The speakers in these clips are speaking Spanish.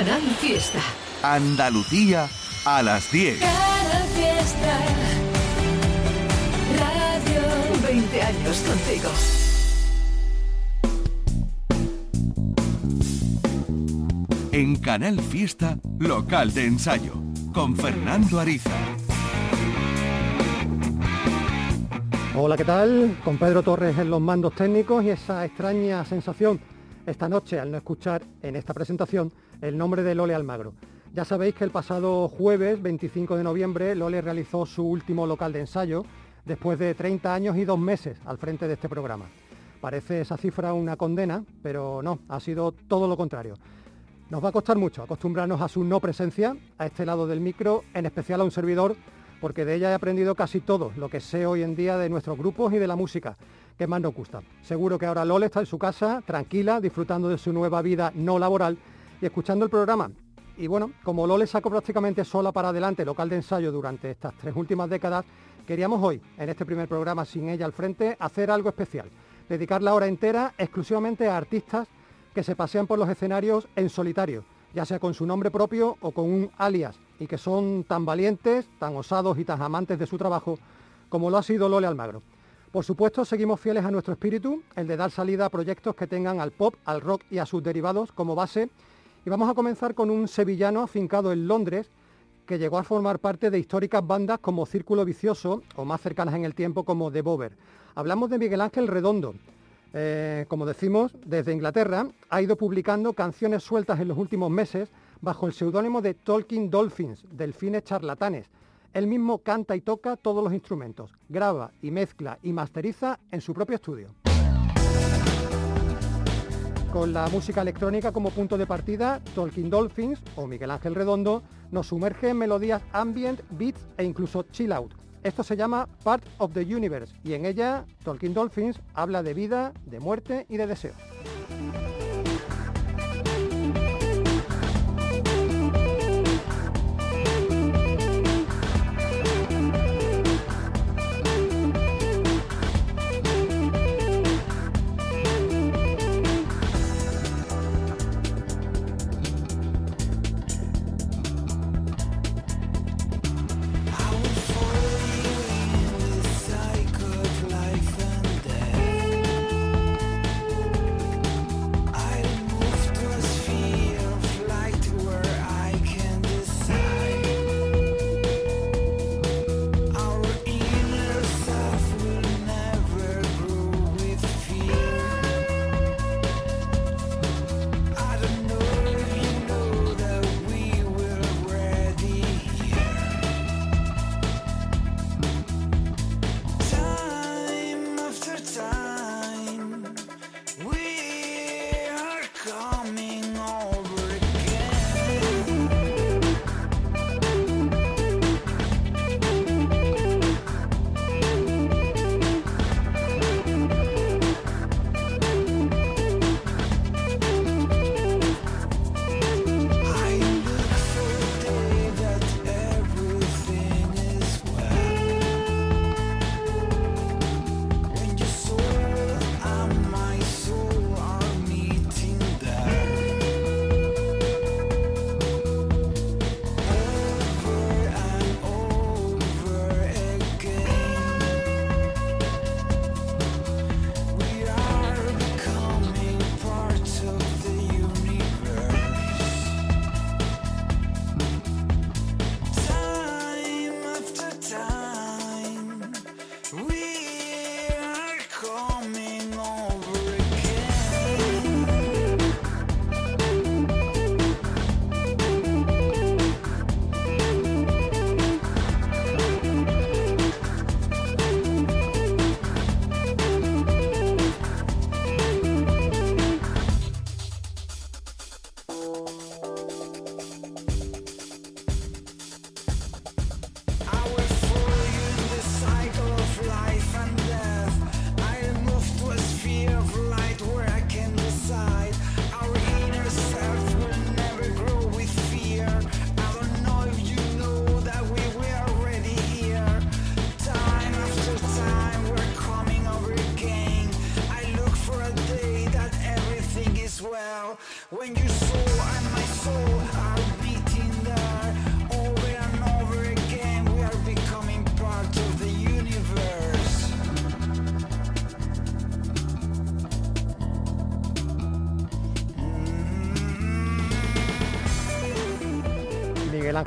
Canal Fiesta. Andalucía a las 10. Canal Fiesta. Radio 20 años contigo. En Canal Fiesta, local de ensayo, con Fernando Ariza. Hola, ¿qué tal? Con Pedro Torres en los mandos técnicos y esa extraña sensación esta noche al no escuchar en esta presentación el nombre de Lole Almagro. Ya sabéis que el pasado jueves 25 de noviembre Lole realizó su último local de ensayo después de 30 años y dos meses al frente de este programa. Parece esa cifra una condena, pero no, ha sido todo lo contrario. Nos va a costar mucho acostumbrarnos a su no presencia, a este lado del micro, en especial a un servidor, porque de ella he aprendido casi todo lo que sé hoy en día de nuestros grupos y de la música, que más nos gusta. Seguro que ahora Lole está en su casa, tranquila, disfrutando de su nueva vida no laboral y escuchando el programa. Y bueno, como Lole sacó prácticamente sola para adelante local de ensayo durante estas tres últimas décadas, queríamos hoy, en este primer programa sin ella al frente, hacer algo especial. Dedicar la hora entera exclusivamente a artistas que se pasean por los escenarios en solitario, ya sea con su nombre propio o con un alias, y que son tan valientes, tan osados y tan amantes de su trabajo como lo ha sido Lole Almagro. Por supuesto, seguimos fieles a nuestro espíritu, el de dar salida a proyectos que tengan al pop, al rock y a sus derivados como base. Y vamos a comenzar con un sevillano afincado en Londres, que llegó a formar parte de históricas bandas como Círculo Vicioso o más cercanas en el tiempo como The Bover. Hablamos de Miguel Ángel Redondo, eh, como decimos, desde Inglaterra, ha ido publicando canciones sueltas en los últimos meses bajo el seudónimo de Talking Dolphins, Delfines Charlatanes. Él mismo canta y toca todos los instrumentos, graba y mezcla y masteriza en su propio estudio. Con la música electrónica como punto de partida, Talking Dolphins o Miguel Ángel Redondo nos sumerge en melodías ambient, beats e incluso chill out esto se llama Part of the Universe y en ella Tolkien Dolphins habla de vida, de muerte y de deseo.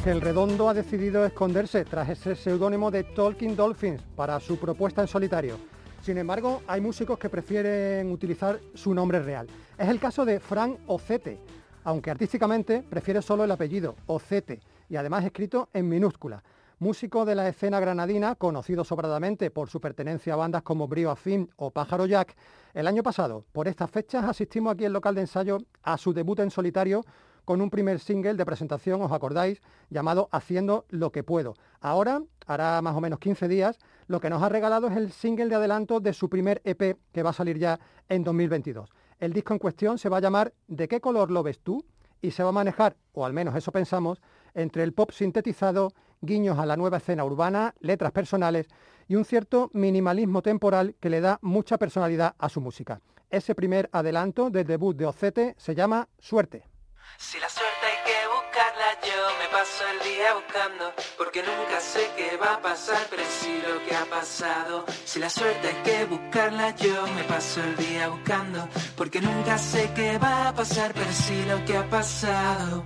Ángel Redondo ha decidido esconderse tras ese seudónimo de Talking Dolphins para su propuesta en solitario. Sin embargo, hay músicos que prefieren utilizar su nombre real. Es el caso de Frank Ocete, aunque artísticamente prefiere solo el apellido, Ocete, y además escrito en minúscula. Músico de la escena granadina, conocido sobradamente por su pertenencia a bandas como Brio Afin o Pájaro Jack, el año pasado, por estas fechas, asistimos aquí en local de ensayo a su debut en solitario con un primer single de presentación, os acordáis, llamado Haciendo lo que puedo. Ahora, hará más o menos 15 días, lo que nos ha regalado es el single de adelanto de su primer EP que va a salir ya en 2022. El disco en cuestión se va a llamar ¿De qué color lo ves tú? y se va a manejar, o al menos eso pensamos, entre el pop sintetizado, guiños a la nueva escena urbana, letras personales y un cierto minimalismo temporal que le da mucha personalidad a su música. Ese primer adelanto del debut de Ocete se llama Suerte. Si la suerte hay que buscarla, yo me paso el día buscando, porque nunca sé qué va a pasar, pero sí lo que ha pasado. Si la suerte hay que buscarla, yo me paso el día buscando, porque nunca sé qué va a pasar, pero sí lo que ha pasado.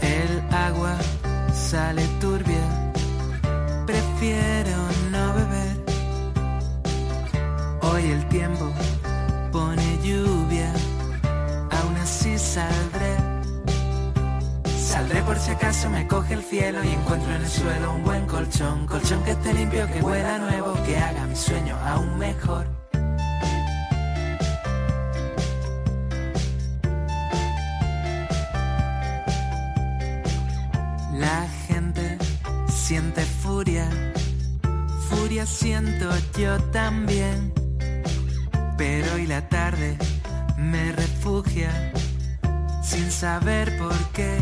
El agua sale turbia, si acaso me coge el cielo y encuentro en el suelo un buen colchón, colchón que esté limpio, que huela nuevo, que haga mi sueño aún mejor. La gente siente furia, furia siento yo también. Pero hoy la tarde me refugia sin saber por qué.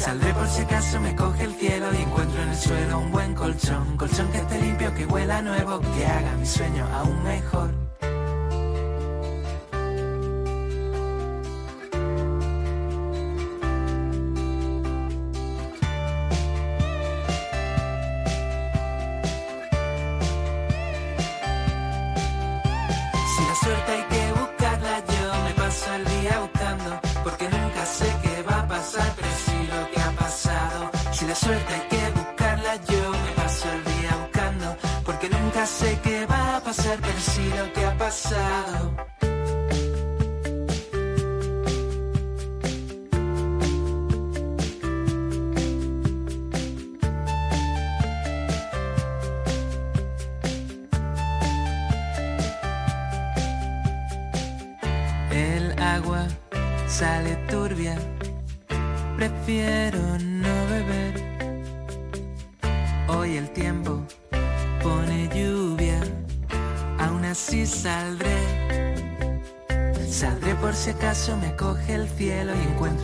Saldré por si acaso me coge el cielo y encuentro en el suelo un buen colchón, colchón que esté limpio, que huela nuevo, que haga mi sueño aún mejor. Pero sí lo que ha pasado.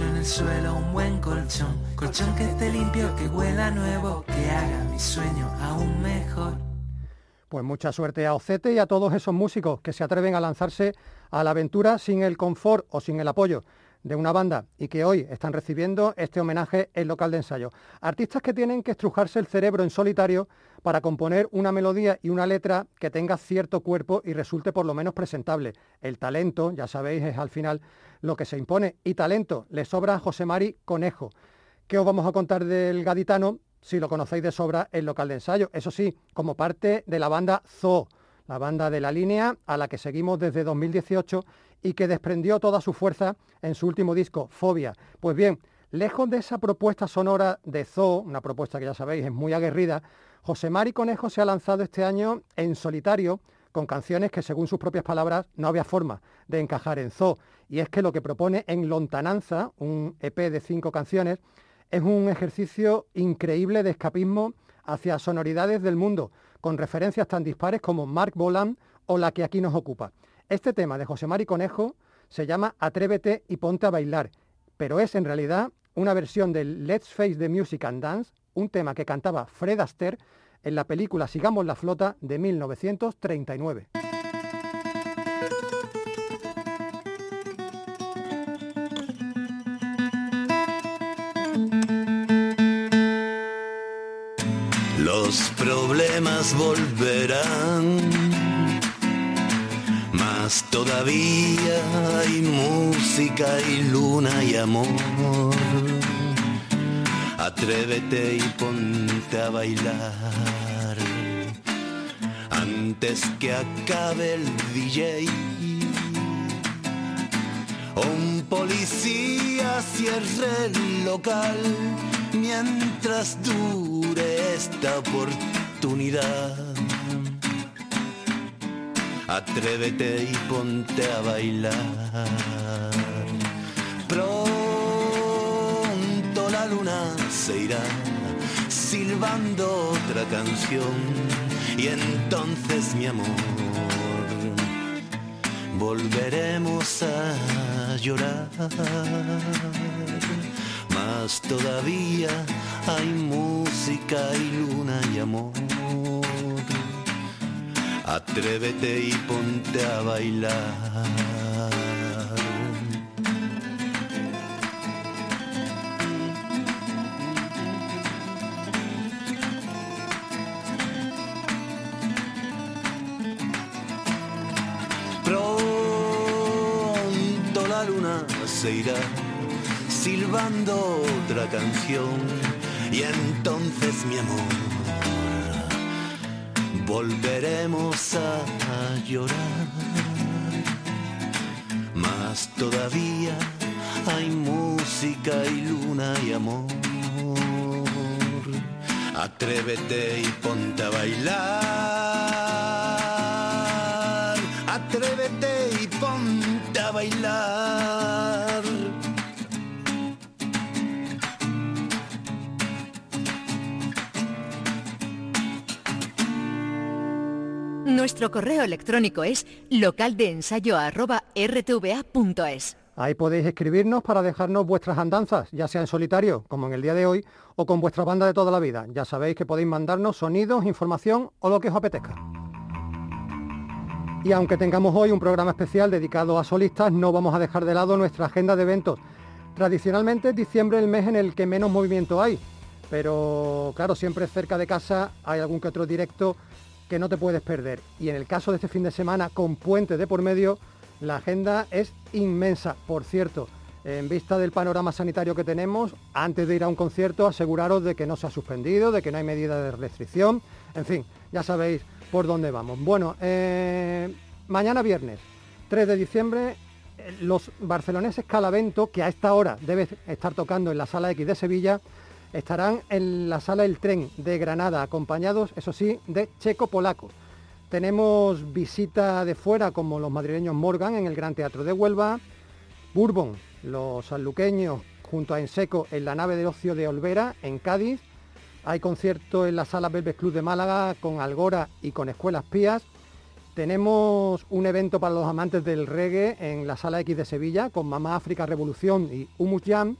En el suelo un buen colchón. Colchón que esté limpio, que huela nuevo, que haga mi sueño aún mejor. Pues mucha suerte a Ocete y a todos esos músicos que se atreven a lanzarse a la aventura sin el confort o sin el apoyo de una banda y que hoy están recibiendo este homenaje en local de ensayo. Artistas que tienen que estrujarse el cerebro en solitario para componer una melodía y una letra que tenga cierto cuerpo y resulte por lo menos presentable. El talento, ya sabéis, es al final lo que se impone. Y talento, le sobra a José Mari Conejo. ¿Qué os vamos a contar del gaditano? Si lo conocéis de sobra en local de ensayo. Eso sí, como parte de la banda Zoo, la banda de la línea a la que seguimos desde 2018 y que desprendió toda su fuerza en su último disco, Fobia. Pues bien, lejos de esa propuesta sonora de Zoo, una propuesta que ya sabéis es muy aguerrida, José Mari Conejo se ha lanzado este año en solitario con canciones que según sus propias palabras no había forma de encajar en Zoo. Y es que lo que propone en Lontananza, un EP de cinco canciones, es un ejercicio increíble de escapismo hacia sonoridades del mundo, con referencias tan dispares como Mark Bolan o la que aquí nos ocupa. Este tema de José Mari Conejo se llama Atrévete y ponte a bailar, pero es en realidad una versión del Let's Face the Music and Dance, un tema que cantaba Fred Astaire en la película Sigamos la Flota de 1939. Los problemas volverán Todavía hay música y luna y amor. Atrévete y ponte a bailar antes que acabe el DJ. Un policía cierre el local mientras dure esta oportunidad. Atrévete y ponte a bailar. Pronto la luna se irá silbando otra canción y entonces mi amor volveremos a llorar. Más todavía hay música y luna y amor. Atrévete y ponte a bailar. Pronto la luna se irá silbando otra canción y entonces mi amor volveremos a llorar. Más todavía hay música y luna y amor. Atrévete y ponte a bailar. Atrévete y ponte a bailar. Nuestro correo electrónico es localdeensayo@rtva.es. Ahí podéis escribirnos para dejarnos vuestras andanzas, ya sea en solitario, como en el día de hoy, o con vuestra banda de toda la vida. Ya sabéis que podéis mandarnos sonidos, información o lo que os apetezca. Y aunque tengamos hoy un programa especial dedicado a solistas, no vamos a dejar de lado nuestra agenda de eventos. Tradicionalmente diciembre es el mes en el que menos movimiento hay, pero claro, siempre cerca de casa hay algún que otro directo que no te puedes perder. Y en el caso de este fin de semana, con puente de por medio, la agenda es inmensa. Por cierto, en vista del panorama sanitario que tenemos, antes de ir a un concierto, aseguraros de que no se ha suspendido, de que no hay medida de restricción. En fin, ya sabéis por dónde vamos. Bueno, eh, mañana viernes, 3 de diciembre, eh, los barceloneses Calavento, que a esta hora debe estar tocando en la Sala X de Sevilla, estarán en la Sala El Tren de Granada, acompañados, eso sí, de Checo Polaco. Tenemos visita de fuera como los madrileños Morgan en el Gran Teatro de Huelva, Bourbon, los sanluqueños junto a Enseco en la nave de ocio de Olvera en Cádiz. Hay concierto en la Sala Belves Club de Málaga con Algora y con Escuelas Pías. Tenemos un evento para los amantes del reggae en la Sala X de Sevilla con Mamá África Revolución y Humus Jam.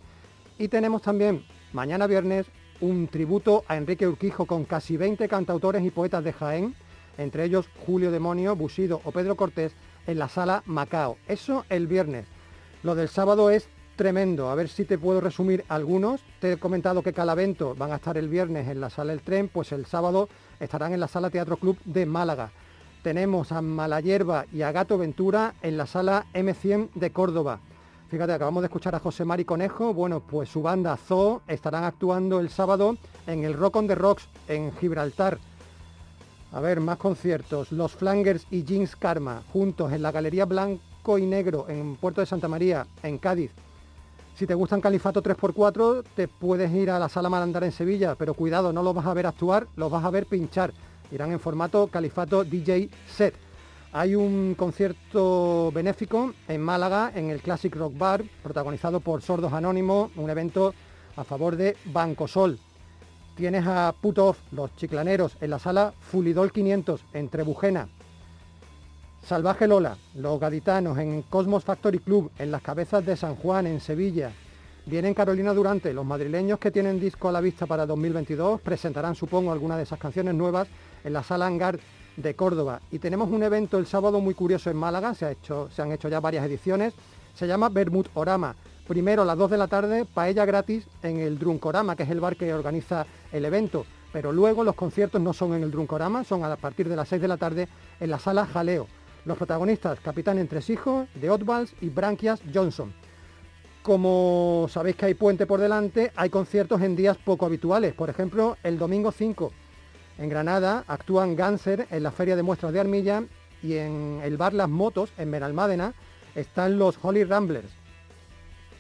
Y tenemos también mañana viernes un tributo a Enrique Urquijo con casi 20 cantautores y poetas de Jaén, entre ellos Julio Demonio, Busido o Pedro Cortés, en la sala Macao. Eso el viernes. Lo del sábado es tremendo. A ver si te puedo resumir algunos. Te he comentado que Calavento van a estar el viernes en la sala El Tren, pues el sábado estarán en la sala Teatro Club de Málaga. Tenemos a Malayerba y a Gato Ventura en la sala M100 de Córdoba. Fíjate, acabamos de escuchar a José Mari Conejo. Bueno, pues su banda Zoo estarán actuando el sábado en el Rock on the Rocks en Gibraltar. A ver, más conciertos. Los Flangers y Jeans Karma juntos en la Galería Blanco y Negro en Puerto de Santa María, en Cádiz. Si te gustan Califato 3x4, te puedes ir a la Sala Marandar en Sevilla, pero cuidado, no los vas a ver actuar, los vas a ver pinchar. Irán en formato Califato DJ Set. Hay un concierto benéfico en Málaga, en el Classic Rock Bar, protagonizado por Sordos Anónimos, un evento a favor de Banco Sol. Tienes a Put Off, los chiclaneros, en la sala Fulidol 500, en Trebujena. Salvaje Lola, los gaditanos, en Cosmos Factory Club, en las cabezas de San Juan, en Sevilla. Vienen Carolina Durante, los madrileños que tienen disco a la vista para 2022, presentarán, supongo, algunas de esas canciones nuevas en la sala Hangar de Córdoba. Y tenemos un evento el sábado muy curioso en Málaga, se, ha hecho, se han hecho ya varias ediciones, se llama Bermud Orama. Primero a las 2 de la tarde, paella gratis en el Drunkorama, que es el bar que organiza el evento. Pero luego los conciertos no son en el Drunkorama, son a partir de las 6 de la tarde en la sala Jaleo. Los protagonistas, Capitán Entresijo, de Oddballs y Branquias Johnson. Como sabéis que hay puente por delante, hay conciertos en días poco habituales. Por ejemplo, el domingo 5 en Granada actúan Ganser en la Feria de Muestras de Armilla y en el bar Las Motos, en Benalmádena, están los Holy Ramblers.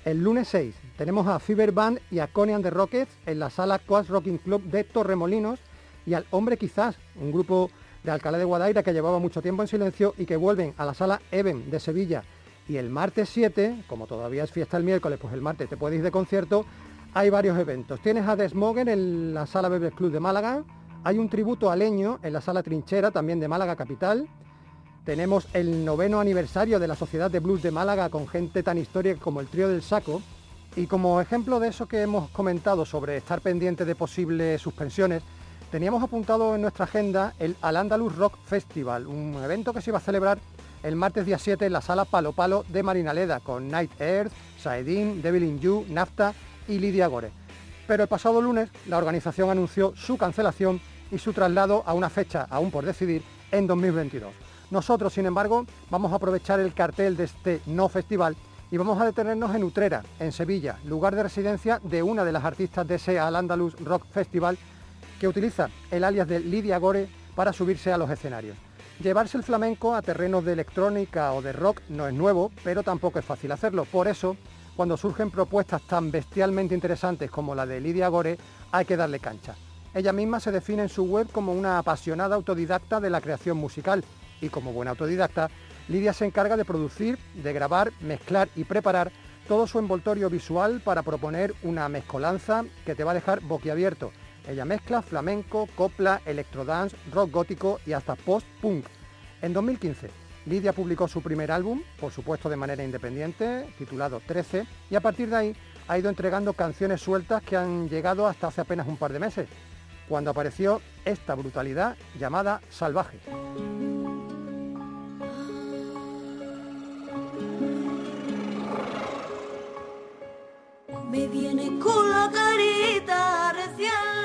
El lunes 6 tenemos a Fever Band y a Coney and the Rockets en la sala Coast Rocking Club de Torremolinos y al Hombre Quizás, un grupo de Alcalá de Guadaira que llevaba mucho tiempo en silencio y que vuelven a la sala Even de Sevilla y el martes 7, como todavía es fiesta el miércoles, pues el martes te puedes ir de concierto, hay varios eventos. Tienes a Desmogen en la Sala Bebes Club de Málaga, hay un tributo a Leño en la Sala Trinchera, también de Málaga Capital. Tenemos el noveno aniversario de la Sociedad de Blues de Málaga con gente tan histórica como el Trío del Saco. Y como ejemplo de eso que hemos comentado sobre estar pendiente de posibles suspensiones, teníamos apuntado en nuestra agenda el Al Andalus Rock Festival, un evento que se iba a celebrar el martes día 7 en la sala Palo Palo de Marinaleda con Night Earth, Saedin, Devil in You, Nafta y Lidia Gore. Pero el pasado lunes la organización anunció su cancelación y su traslado a una fecha aún por decidir en 2022. Nosotros, sin embargo, vamos a aprovechar el cartel de este no festival y vamos a detenernos en Utrera, en Sevilla, lugar de residencia de una de las artistas de ese Al Andalus Rock Festival que utiliza el alias de Lidia Gore para subirse a los escenarios. Llevarse el flamenco a terrenos de electrónica o de rock no es nuevo, pero tampoco es fácil hacerlo. Por eso, cuando surgen propuestas tan bestialmente interesantes como la de Lidia Gore, hay que darle cancha. Ella misma se define en su web como una apasionada autodidacta de la creación musical. Y como buena autodidacta, Lidia se encarga de producir, de grabar, mezclar y preparar todo su envoltorio visual para proponer una mezcolanza que te va a dejar boquiabierto. Ella mezcla flamenco, copla, electrodance, rock gótico y hasta post-punk. En 2015, Lidia publicó su primer álbum, por supuesto de manera independiente, titulado 13, y a partir de ahí ha ido entregando canciones sueltas que han llegado hasta hace apenas un par de meses, cuando apareció esta brutalidad llamada Salvaje. Me viene con la carita recién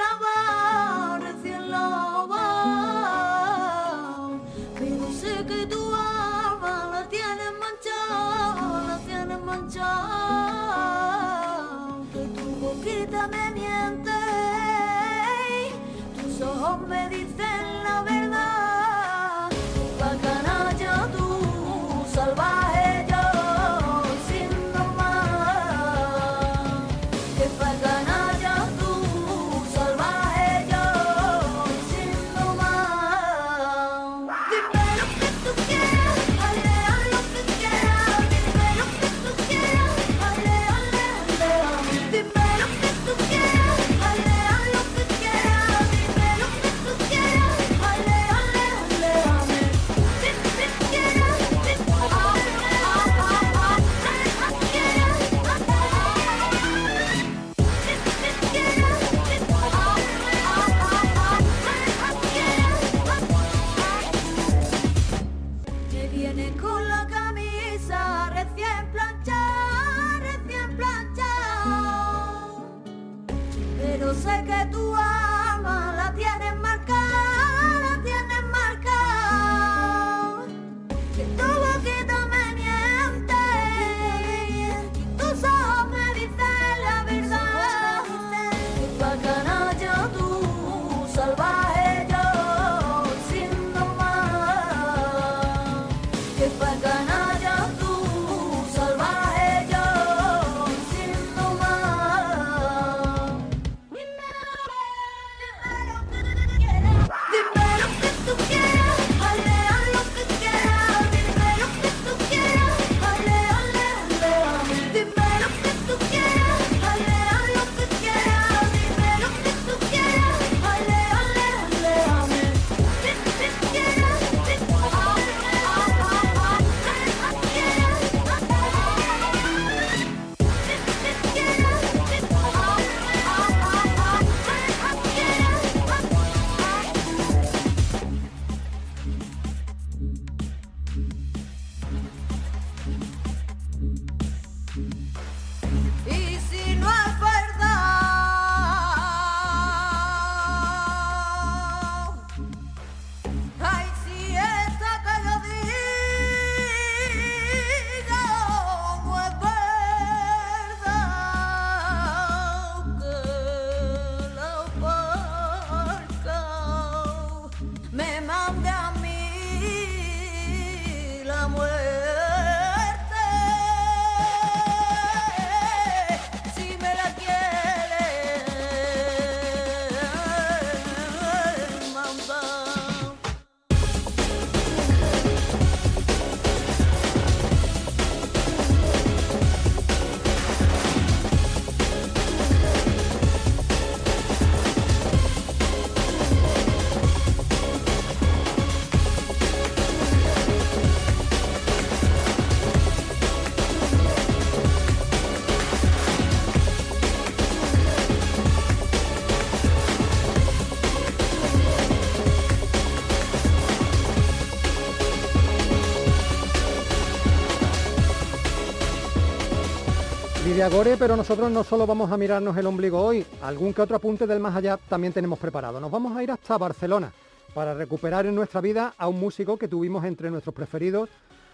Lidia Gore, pero nosotros no solo vamos a mirarnos el ombligo hoy, algún que otro apunte del más allá también tenemos preparado. Nos vamos a ir hasta Barcelona para recuperar en nuestra vida a un músico que tuvimos entre nuestros preferidos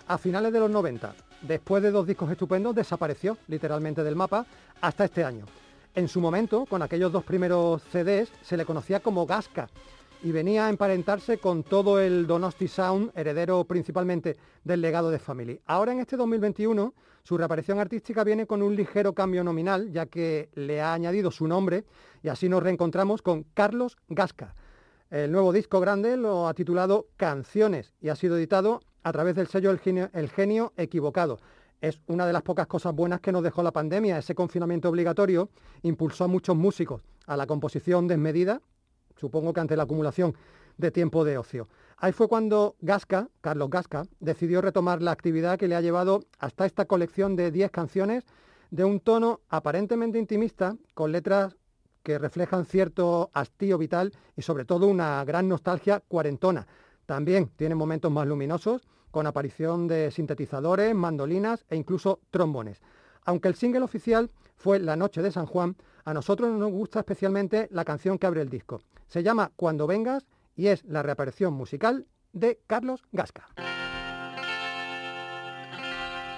a finales de los 90. Después de dos discos estupendos desapareció literalmente del mapa hasta este año. En su momento, con aquellos dos primeros CDs, se le conocía como Gasca y venía a emparentarse con todo el Donosti Sound, heredero principalmente del legado de Family. Ahora en este 2021, su reaparición artística viene con un ligero cambio nominal, ya que le ha añadido su nombre y así nos reencontramos con Carlos Gasca. El nuevo disco grande lo ha titulado Canciones y ha sido editado a través del sello El Genio, El Genio Equivocado. Es una de las pocas cosas buenas que nos dejó la pandemia. Ese confinamiento obligatorio impulsó a muchos músicos a la composición desmedida, supongo que ante la acumulación de tiempo de ocio. Ahí fue cuando Gasca, Carlos Gasca, decidió retomar la actividad que le ha llevado hasta esta colección de 10 canciones de un tono aparentemente intimista, con letras que reflejan cierto hastío vital y sobre todo una gran nostalgia cuarentona. También tiene momentos más luminosos, con aparición de sintetizadores, mandolinas e incluso trombones. Aunque el single oficial fue La Noche de San Juan, a nosotros nos gusta especialmente la canción que abre el disco. Se llama Cuando vengas y es la reaparición musical de Carlos Gasca.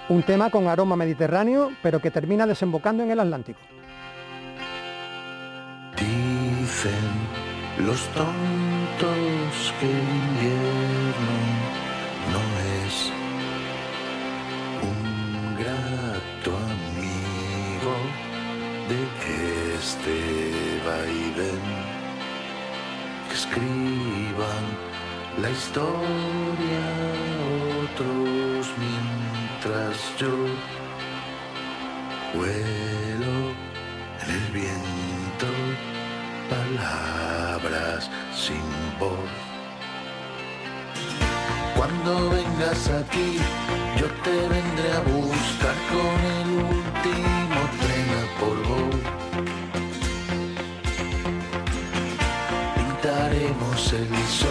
Un tema con aroma mediterráneo, pero que termina desembocando en el Atlántico. Dicen los tontos que la historia otros mientras yo vuelo en el viento palabras sin voz. Cuando vengas aquí, yo te vendré a buscar con el último tren a polvo. Pintaremos el sol,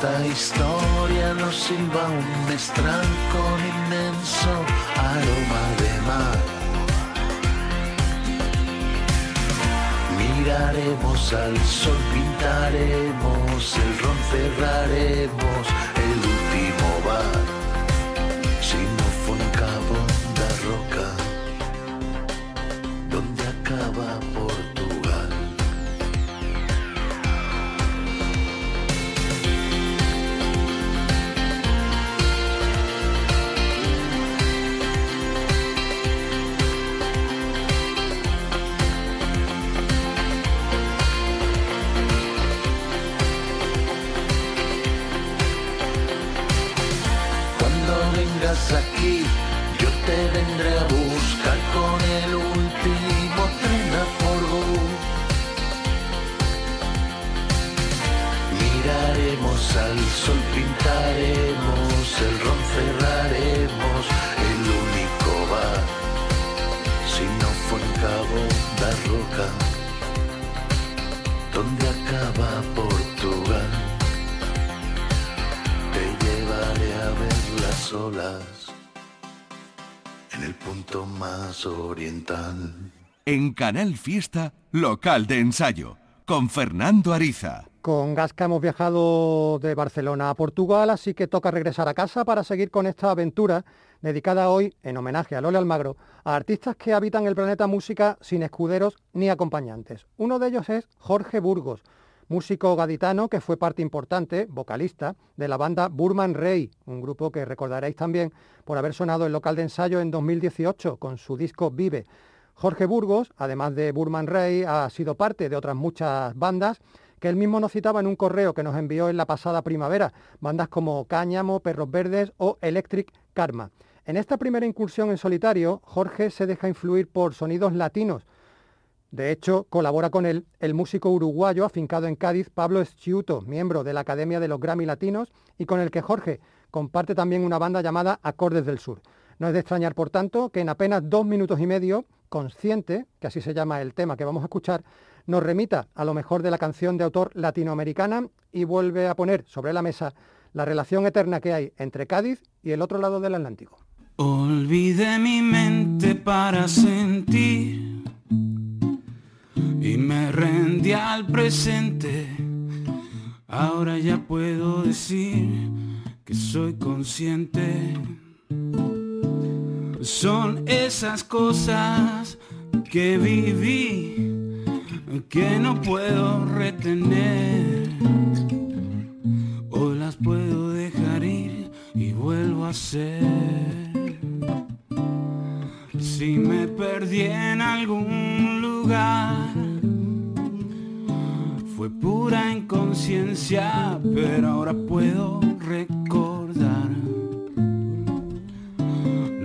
esta historia nos silba un mestral con inmenso aroma de mar. Miraremos al sol, pintaremos el ron, cerraremos el último bar. Si no fue en Cabo de Roca, donde acaba. En Canal Fiesta, local de ensayo, con Fernando Ariza. Con Gasca hemos viajado de Barcelona a Portugal, así que toca regresar a casa para seguir con esta aventura dedicada hoy, en homenaje a Lole Almagro, a artistas que habitan el planeta música sin escuderos ni acompañantes. Uno de ellos es Jorge Burgos, músico gaditano que fue parte importante, vocalista, de la banda Burman Rey, un grupo que recordaréis también por haber sonado en local de ensayo en 2018 con su disco Vive. Jorge Burgos, además de Burman Rey, ha sido parte de otras muchas bandas que él mismo nos citaba en un correo que nos envió en la pasada primavera, bandas como Cáñamo, Perros Verdes o Electric Karma. En esta primera incursión en solitario, Jorge se deja influir por sonidos latinos. De hecho, colabora con él el músico uruguayo afincado en Cádiz, Pablo Schiuto, miembro de la Academia de los Grammy Latinos y con el que Jorge comparte también una banda llamada Acordes del Sur. No es de extrañar, por tanto, que en apenas dos minutos y medio, Consciente, que así se llama el tema que vamos a escuchar, nos remita a lo mejor de la canción de autor latinoamericana y vuelve a poner sobre la mesa la relación eterna que hay entre Cádiz y el otro lado del Atlántico. Olvidé mi mente para sentir y me rendí al presente. Ahora ya puedo decir que soy consciente. Son esas cosas que viví que no puedo retener. Hoy las puedo dejar ir y vuelvo a ser. Si me perdí en algún lugar, fue pura inconsciencia, pero ahora puedo recordar.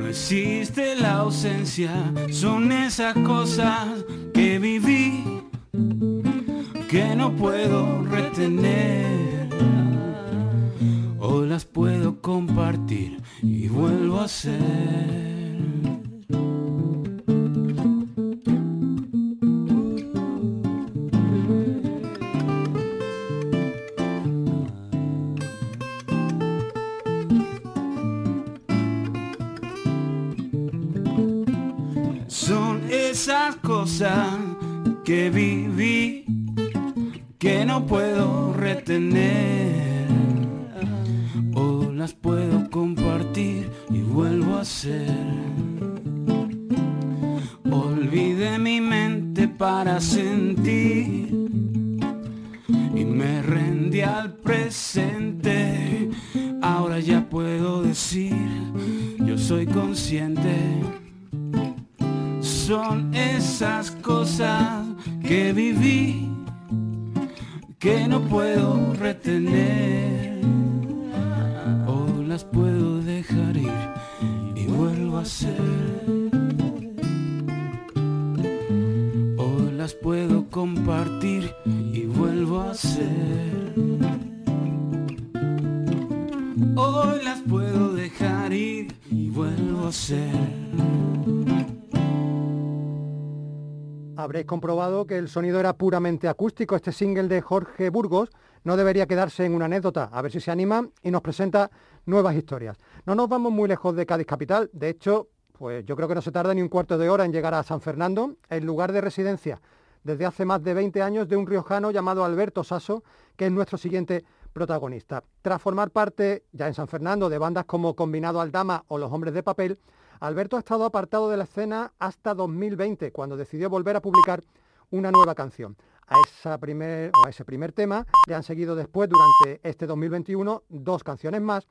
No existe la ausencia, son esas cosas que viví que no puedo retener. Hoy las puedo compartir y vuelvo a ser. Que viví sonido era puramente acústico. Este single de Jorge Burgos no debería quedarse en una anécdota. A ver si se anima y nos presenta nuevas historias. No nos vamos muy lejos de Cádiz Capital. De hecho, pues yo creo que no se tarda ni un cuarto de hora en llegar a San Fernando, el lugar de residencia desde hace más de 20 años de un riojano llamado Alberto Sasso, que es nuestro siguiente protagonista. Tras formar parte, ya en San Fernando, de bandas como Combinado Aldama o Los Hombres de Papel, Alberto ha estado apartado de la escena hasta 2020, cuando decidió volver a publicar una nueva canción. A, esa primer, a ese primer tema le han seguido después, durante este 2021, dos canciones más,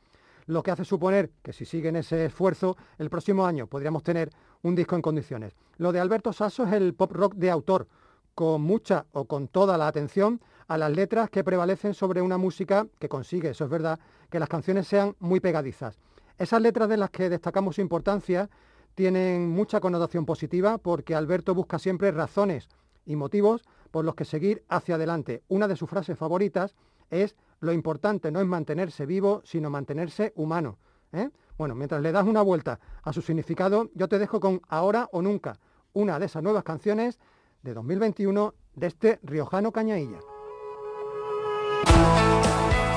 lo que hace suponer que si siguen ese esfuerzo, el próximo año podríamos tener un disco en condiciones. Lo de Alberto Sasso es el pop rock de autor, con mucha o con toda la atención a las letras que prevalecen sobre una música que consigue, eso es verdad, que las canciones sean muy pegadizas. Esas letras de las que destacamos su importancia tienen mucha connotación positiva porque Alberto busca siempre razones y motivos por los que seguir hacia adelante. Una de sus frases favoritas es lo importante no es mantenerse vivo, sino mantenerse humano. ¿eh? Bueno, mientras le das una vuelta a su significado, yo te dejo con Ahora o Nunca, una de esas nuevas canciones de 2021 de este riojano Cañailla.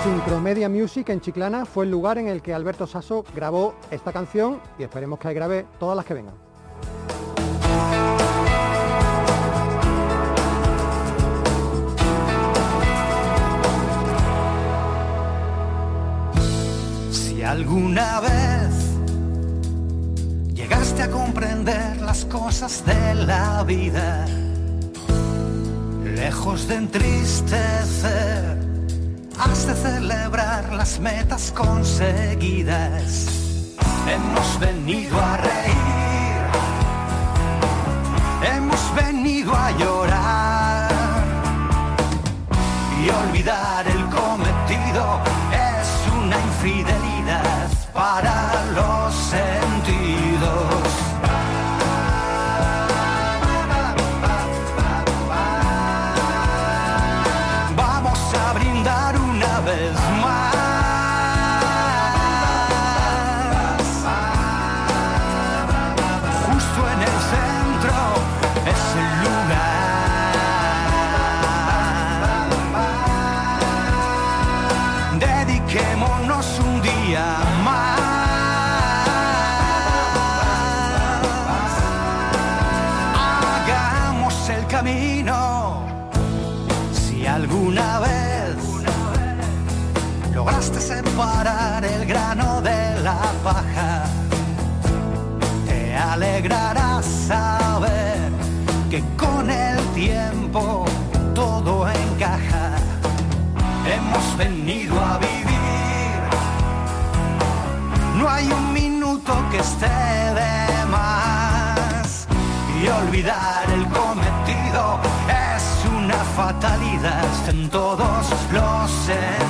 Sincromedia Music en Chiclana fue el lugar en el que Alberto Sasso grabó esta canción y esperemos que grabe todas las que vengan. Alguna vez llegaste a comprender las cosas de la vida, lejos de entristecer, has de celebrar las metas conseguidas. Hemos venido a reír, hemos venido a llorar y olvidar el cometido es una infidelidad para separar el grano de la paja, te alegrará saber que con el tiempo todo encaja. Hemos venido a vivir, no hay un minuto que esté de más. Y olvidar el cometido es una fatalidad en todos los sentidos.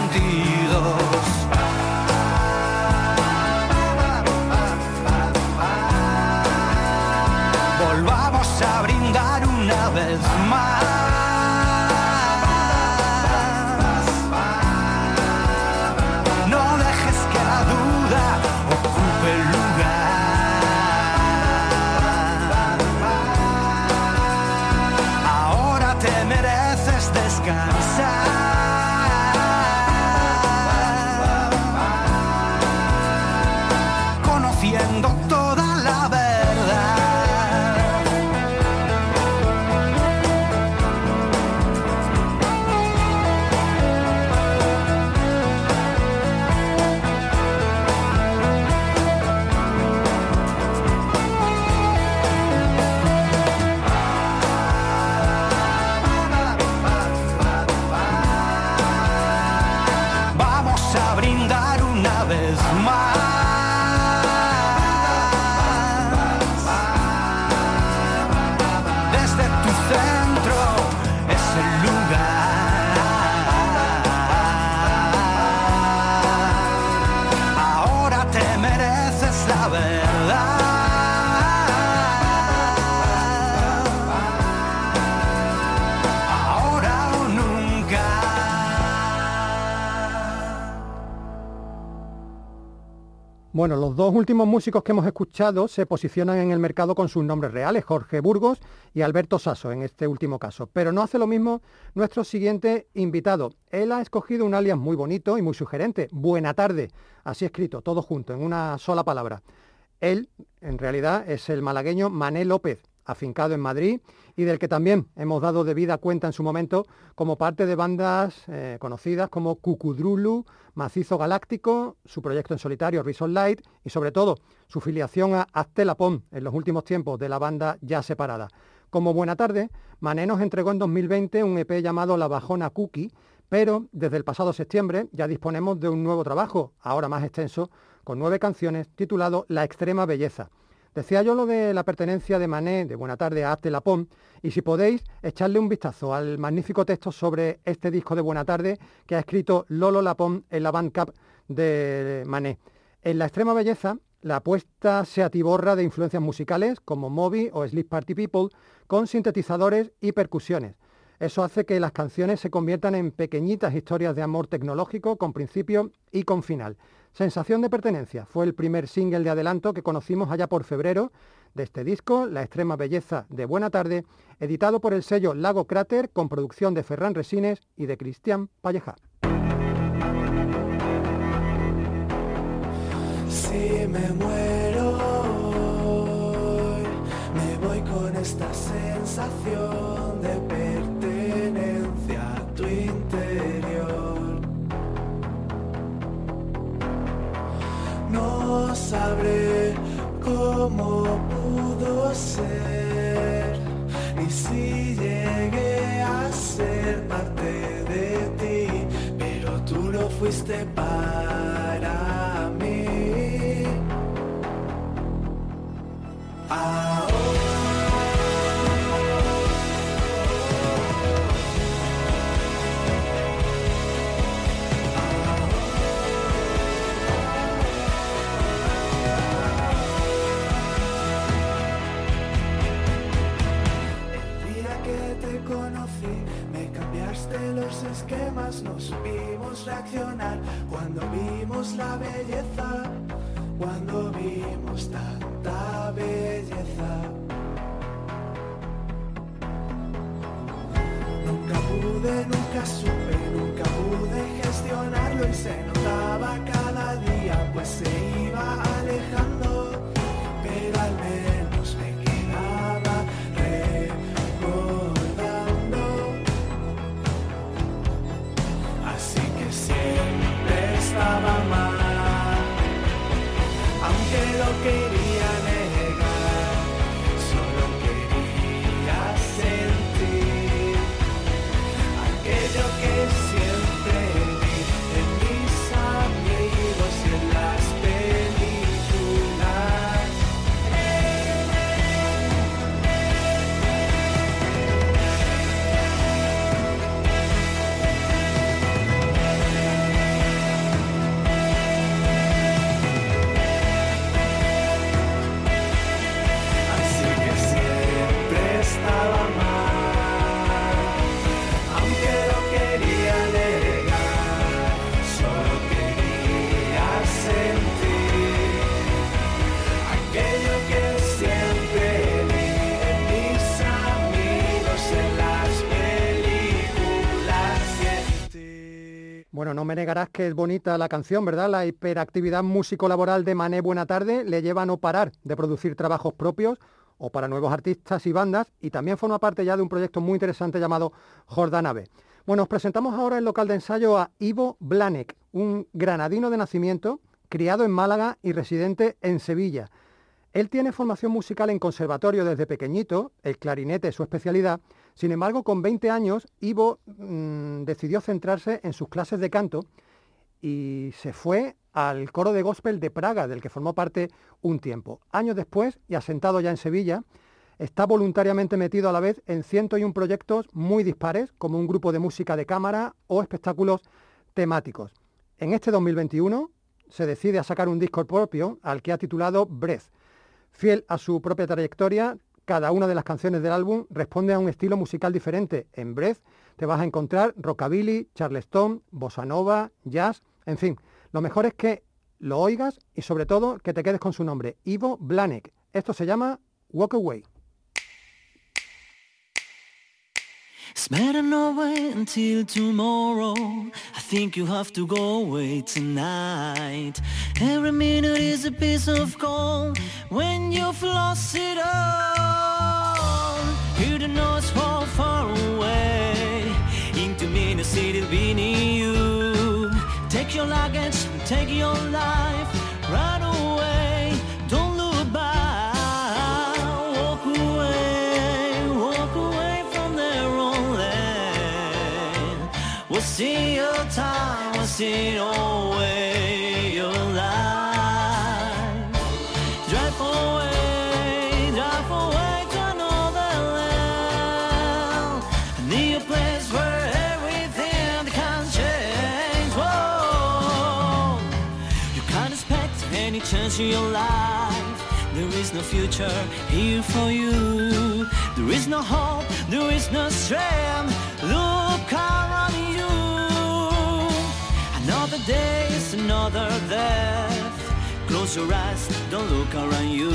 Brindar una Bueno, los dos últimos músicos que hemos escuchado se posicionan en el mercado con sus nombres reales, Jorge Burgos y Alberto Sasso en este último caso. Pero no hace lo mismo nuestro siguiente invitado. Él ha escogido un alias muy bonito y muy sugerente, Buena Tarde, así escrito, todo junto, en una sola palabra. Él, en realidad, es el malagueño Mané López, afincado en Madrid y del que también hemos dado debida cuenta en su momento como parte de bandas eh, conocidas como Cucudrulu, Macizo Galáctico, su proyecto en solitario Reason Light y sobre todo su filiación a Aztelapón en los últimos tiempos de la banda ya separada. Como Buena Tarde, Mané nos entregó en 2020 un EP llamado La Bajona Cookie, pero desde el pasado septiembre ya disponemos de un nuevo trabajo, ahora más extenso, con nueve canciones, titulado La Extrema Belleza. Decía yo lo de la pertenencia de Mané, de Buena Tarde, a Arte Lapón, y si podéis, echarle un vistazo al magnífico texto sobre este disco de Buena Tarde que ha escrito Lolo Lapón en la Bandcamp de Mané. En La Extrema Belleza, la apuesta se atiborra de influencias musicales como Moby o Sleep Party People, con sintetizadores y percusiones. Eso hace que las canciones se conviertan en pequeñitas historias de amor tecnológico con principio y con final. Sensación de pertenencia fue el primer single de adelanto que conocimos allá por febrero de este disco, La extrema belleza de Buena tarde, editado por el sello Lago Cráter con producción de Ferran Resines y de Cristian Palleja. Si me muero me voy con esta sensación de No sabré cómo pudo ser, ni si llegué a ser parte de ti, pero tú lo fuiste para mí. Los esquemas, nos vimos reaccionar cuando vimos la belleza, cuando vimos tanta belleza. Nunca pude, nunca supe, nunca pude gestionarlo y se notaba cada día, pues se que es bonita la canción, ¿verdad? La hiperactividad músico-laboral de Mané Buena Tarde le lleva a no parar de producir trabajos propios o para nuevos artistas y bandas y también forma parte ya de un proyecto muy interesante llamado Jordanave. Bueno, os presentamos ahora el local de ensayo a Ivo Blanek, un granadino de nacimiento, criado en Málaga y residente en Sevilla. Él tiene formación musical en conservatorio desde pequeñito, el clarinete es su especialidad, sin embargo con 20 años Ivo mm, decidió centrarse en sus clases de canto y se fue al coro de gospel de Praga, del que formó parte un tiempo. Años después, y asentado ya en Sevilla, está voluntariamente metido a la vez en 101 proyectos muy dispares, como un grupo de música de cámara o espectáculos temáticos. En este 2021 se decide a sacar un disco propio al que ha titulado Breath. Fiel a su propia trayectoria, cada una de las canciones del álbum responde a un estilo musical diferente. En Breath te vas a encontrar rockabilly, charleston, bossa nova, jazz, en fin. Lo mejor es que lo oigas y sobre todo que te quedes con su nombre, Ivo Blanek. Esto se llama Walk Away. It's better until tomorrow. I think you have to go away tonight. Every minute is a piece of gold when you've lost it all. You don't know it's far, away. Into me, city beneath you. Take your luggage, take your life, run away. Don't look back. Walk away, walk away from their own land. We'll see your time, we'll see away no future here for you. There is no hope, there is no strength. Look around you. Another day is another death. Close your eyes, don't look around you.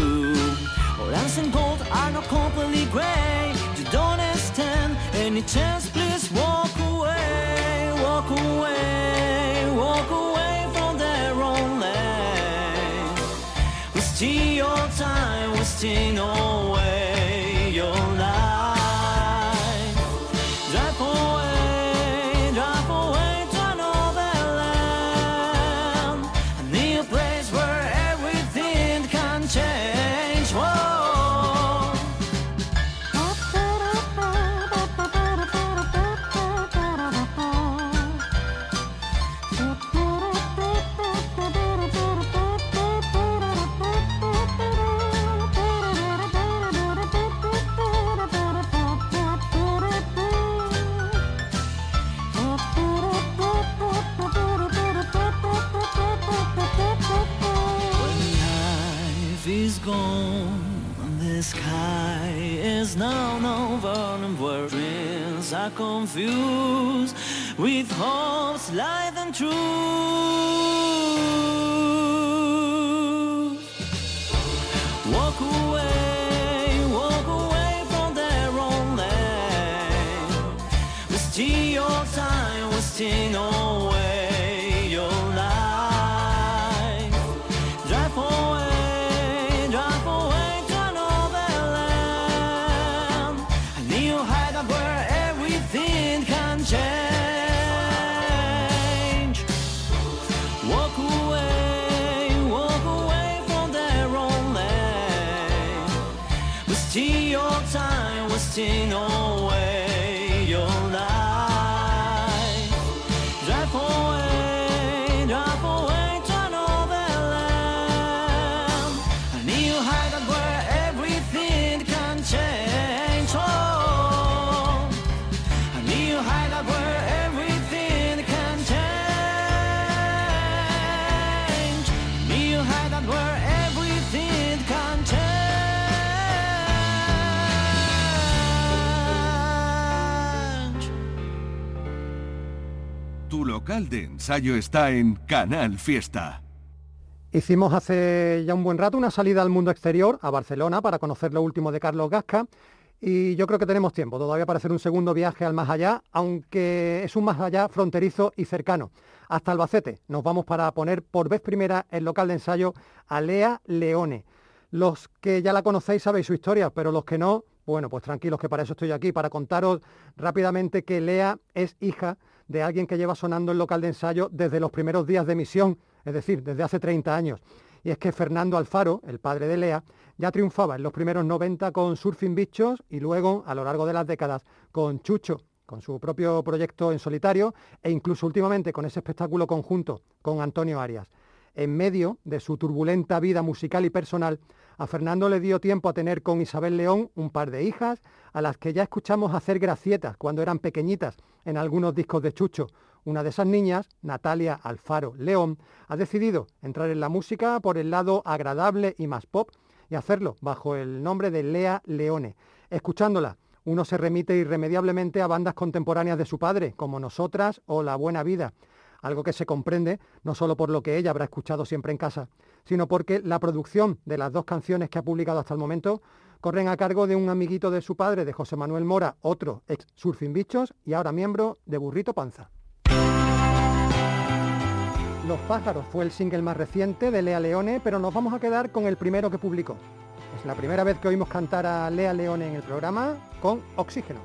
Orange and gold are not completely gray. You don't stand any chance, please walk away, walk away, walk away wasting your time, wasting away are confused with hopes, light and truth. Local de ensayo está en Canal Fiesta. Hicimos hace ya un buen rato una salida al mundo exterior, a Barcelona, para conocer lo último de Carlos Gasca. Y yo creo que tenemos tiempo todavía para hacer un segundo viaje al más allá, aunque es un más allá fronterizo y cercano. Hasta Albacete nos vamos para poner por vez primera el local de ensayo a Lea Leone. Los que ya la conocéis sabéis su historia, pero los que no, bueno, pues tranquilos que para eso estoy aquí, para contaros rápidamente que Lea es hija de alguien que lleva sonando el local de ensayo desde los primeros días de emisión, es decir, desde hace 30 años. Y es que Fernando Alfaro, el padre de Lea, ya triunfaba en los primeros 90 con Surfing Bichos y luego, a lo largo de las décadas, con Chucho, con su propio proyecto en solitario e incluso últimamente con ese espectáculo conjunto con Antonio Arias. En medio de su turbulenta vida musical y personal, a Fernando le dio tiempo a tener con Isabel León un par de hijas, a las que ya escuchamos hacer gracietas cuando eran pequeñitas en algunos discos de Chucho. Una de esas niñas, Natalia Alfaro León, ha decidido entrar en la música por el lado agradable y más pop y hacerlo bajo el nombre de Lea Leone. Escuchándola, uno se remite irremediablemente a bandas contemporáneas de su padre, como Nosotras o La Buena Vida, algo que se comprende no solo por lo que ella habrá escuchado siempre en casa, sino porque la producción de las dos canciones que ha publicado hasta el momento corren a cargo de un amiguito de su padre, de José Manuel Mora, otro ex Surfing Bichos y ahora miembro de Burrito Panza. Los pájaros fue el single más reciente de Lea Leone, pero nos vamos a quedar con el primero que publicó. Es la primera vez que oímos cantar a Lea Leone en el programa con Oxígeno.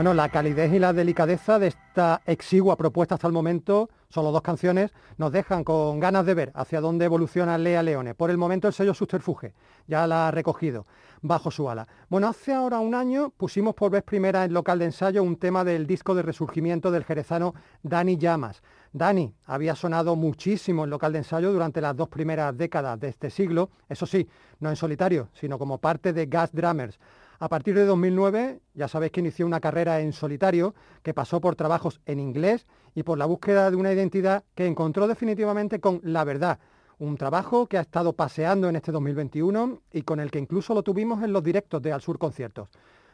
Bueno, la calidez y la delicadeza de esta exigua propuesta hasta el momento, solo dos canciones, nos dejan con ganas de ver hacia dónde evoluciona Lea Leone. Por el momento el sello Subterfuge ya la ha recogido bajo su ala. Bueno, hace ahora un año pusimos por vez primera en local de ensayo un tema del disco de resurgimiento del jerezano Dani Llamas. Dani había sonado muchísimo en local de ensayo durante las dos primeras décadas de este siglo, eso sí, no en solitario, sino como parte de Gas Drummers. A partir de 2009 ya sabéis que inició una carrera en solitario que pasó por trabajos en inglés y por la búsqueda de una identidad que encontró definitivamente con La Verdad, un trabajo que ha estado paseando en este 2021 y con el que incluso lo tuvimos en los directos de Al Sur Conciertos.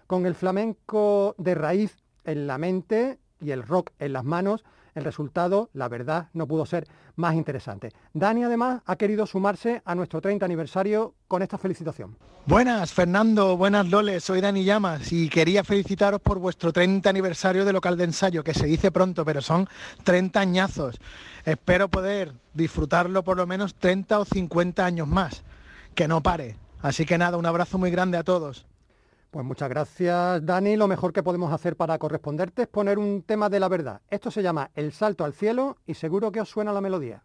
Con el flamenco de raíz en la mente y el rock en las manos, el resultado, la verdad, no pudo ser más interesante. Dani además ha querido sumarse a nuestro 30 aniversario con esta felicitación. Buenas, Fernando, buenas Loles, soy Dani Llamas y quería felicitaros por vuestro 30 aniversario de local de ensayo, que se dice pronto, pero son 30 añazos. Espero poder disfrutarlo por lo menos 30 o 50 años más, que no pare. Así que nada, un abrazo muy grande a todos. Pues muchas gracias, Dani. Lo mejor que podemos hacer para corresponderte es poner un tema de la verdad. Esto se llama El salto al cielo y seguro que os suena la melodía.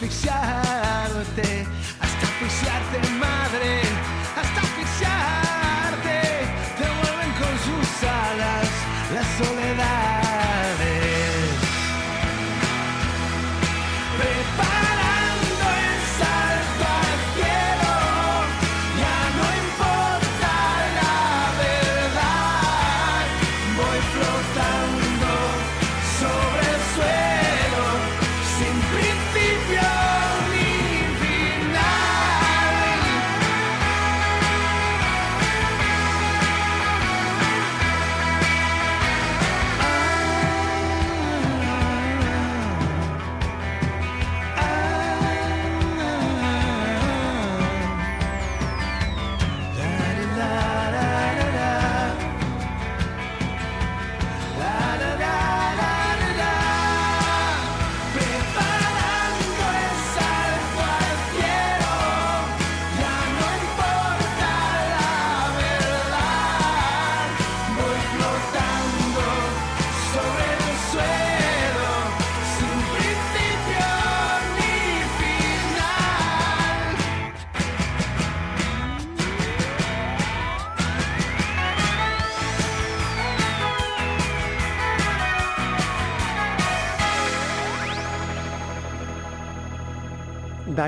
Hasta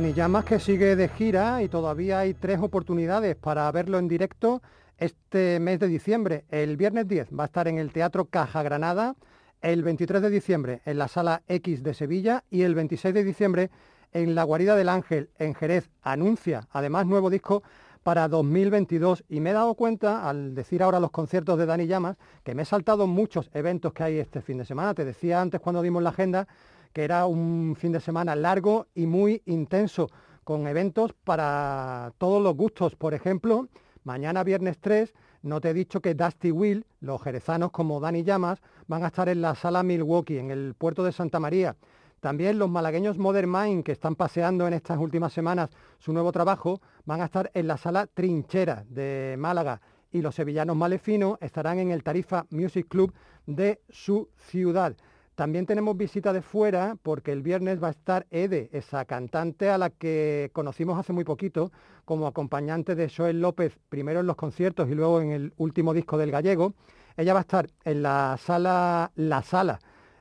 Dani Llamas que sigue de gira y todavía hay tres oportunidades para verlo en directo este mes de diciembre. El viernes 10 va a estar en el Teatro Caja Granada, el 23 de diciembre en la Sala X de Sevilla y el 26 de diciembre en la Guarida del Ángel en Jerez. Anuncia además nuevo disco para 2022 y me he dado cuenta al decir ahora los conciertos de Dani Llamas que me he saltado muchos eventos que hay este fin de semana. Te decía antes cuando dimos la agenda que era un fin de semana largo y muy intenso, con eventos para todos los gustos. Por ejemplo, mañana viernes 3, no te he dicho que Dusty Will, los jerezanos como Dani Llamas, van a estar en la sala Milwaukee, en el puerto de Santa María. También los malagueños Modern Mind, que están paseando en estas últimas semanas su nuevo trabajo, van a estar en la sala Trinchera de Málaga. Y los sevillanos Malefino estarán en el Tarifa Music Club de su ciudad. También tenemos visita de fuera porque el viernes va a estar Ede, esa cantante a la que conocimos hace muy poquito como acompañante de Joel López, primero en los conciertos y luego en el último disco del gallego. Ella va a estar en la sala La Sala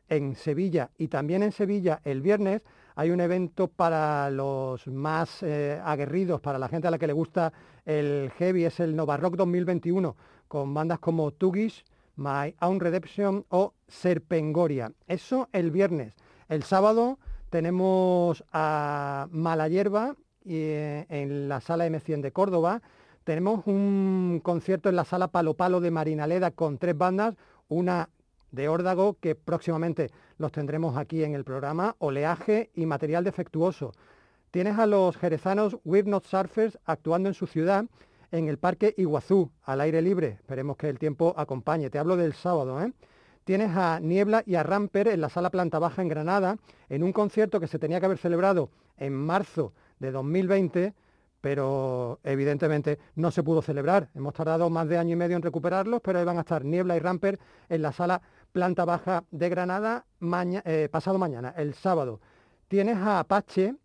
en Sevilla y también en Sevilla el viernes hay un evento para los más eh, aguerridos, para la gente a la que le gusta el heavy, es el Nova Rock 2021 con bandas como Tugish, My Own Redemption o Serpengoria. Eso el viernes. El sábado tenemos a Mala Hierba eh, en la sala M100 de Córdoba. Tenemos un concierto en la sala Palo Palo de Marinaleda con tres bandas, una de órdago que próximamente los tendremos aquí en el programa, oleaje y material defectuoso. Tienes a los jerezanos We're Not Surfers actuando en su ciudad en el Parque Iguazú, al aire libre. Esperemos que el tiempo acompañe. Te hablo del sábado. ¿eh? Tienes a Niebla y a Ramper en la Sala Planta Baja en Granada, en un concierto que se tenía que haber celebrado en marzo de 2020, pero evidentemente no se pudo celebrar. Hemos tardado más de año y medio en recuperarlos, pero ahí van a estar Niebla y Ramper en la Sala Planta Baja de Granada eh, pasado mañana, el sábado. Tienes a Apache,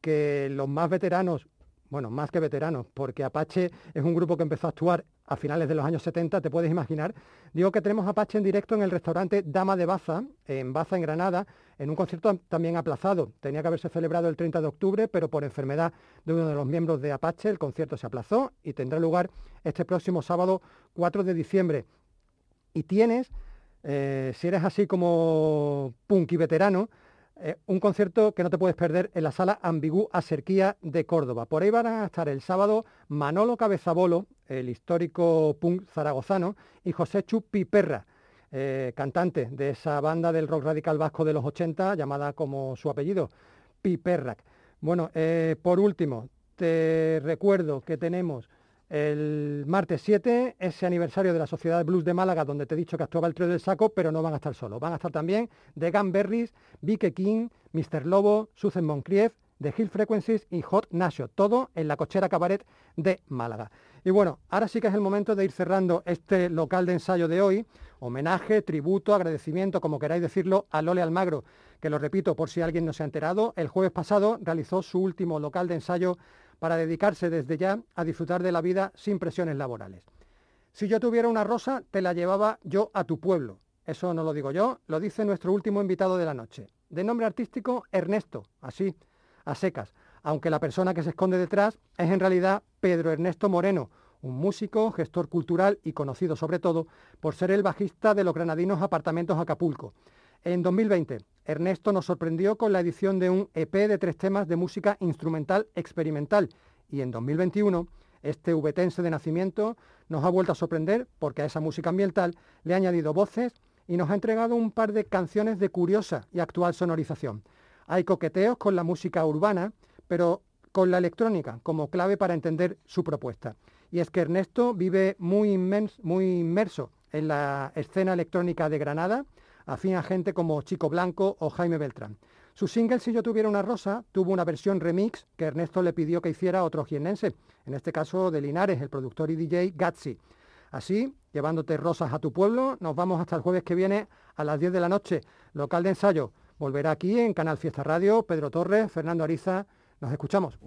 que los más veteranos bueno, más que veteranos, porque Apache es un grupo que empezó a actuar a finales de los años 70, te puedes imaginar. Digo que tenemos Apache en directo en el restaurante Dama de Baza, en Baza, en Granada, en un concierto también aplazado. Tenía que haberse celebrado el 30 de octubre, pero por enfermedad de uno de los miembros de Apache, el concierto se aplazó y tendrá lugar este próximo sábado 4 de diciembre. Y tienes, eh, si eres así como punk y veterano, eh, un concierto que no te puedes perder en la sala Ambigú Aserquía de Córdoba. Por ahí van a estar el sábado Manolo Cabezabolo, el histórico punk zaragozano, y José Chu Piperra, eh, cantante de esa banda del rock radical vasco de los 80, llamada como su apellido, Piperrac. Bueno, eh, por último, te recuerdo que tenemos el martes 7, ese aniversario de la Sociedad Blues de Málaga, donde te he dicho que actuaba el trío del saco, pero no van a estar solos. Van a estar también The Gun Berries, Vique King, Mr. Lobo, Susan Moncrief, The Hill Frequencies y Hot Nasho, todo en la cochera cabaret de Málaga. Y bueno, ahora sí que es el momento de ir cerrando este local de ensayo de hoy. Homenaje, tributo, agradecimiento, como queráis decirlo, a Lole Almagro, que lo repito por si alguien no se ha enterado, el jueves pasado realizó su último local de ensayo para dedicarse desde ya a disfrutar de la vida sin presiones laborales. Si yo tuviera una rosa, te la llevaba yo a tu pueblo. Eso no lo digo yo, lo dice nuestro último invitado de la noche. De nombre artístico, Ernesto, así, a secas, aunque la persona que se esconde detrás es en realidad Pedro Ernesto Moreno, un músico, gestor cultural y conocido sobre todo por ser el bajista de los granadinos Apartamentos Acapulco. En 2020, Ernesto nos sorprendió con la edición de un EP de tres temas de música instrumental experimental y en 2021 este ubetense de nacimiento nos ha vuelto a sorprender porque a esa música ambiental le ha añadido voces y nos ha entregado un par de canciones de curiosa y actual sonorización. Hay coqueteos con la música urbana, pero con la electrónica como clave para entender su propuesta. Y es que Ernesto vive muy, muy inmerso en la escena electrónica de Granada, afín a gente como Chico Blanco o Jaime Beltrán. Su single Si yo tuviera una rosa tuvo una versión remix que Ernesto le pidió que hiciera otro jiennense, en este caso de Linares, el productor y DJ Gatsi. Así, llevándote rosas a tu pueblo, nos vamos hasta el jueves que viene a las 10 de la noche. Local de ensayo. Volverá aquí en Canal Fiesta Radio. Pedro Torres, Fernando Ariza. Nos escuchamos.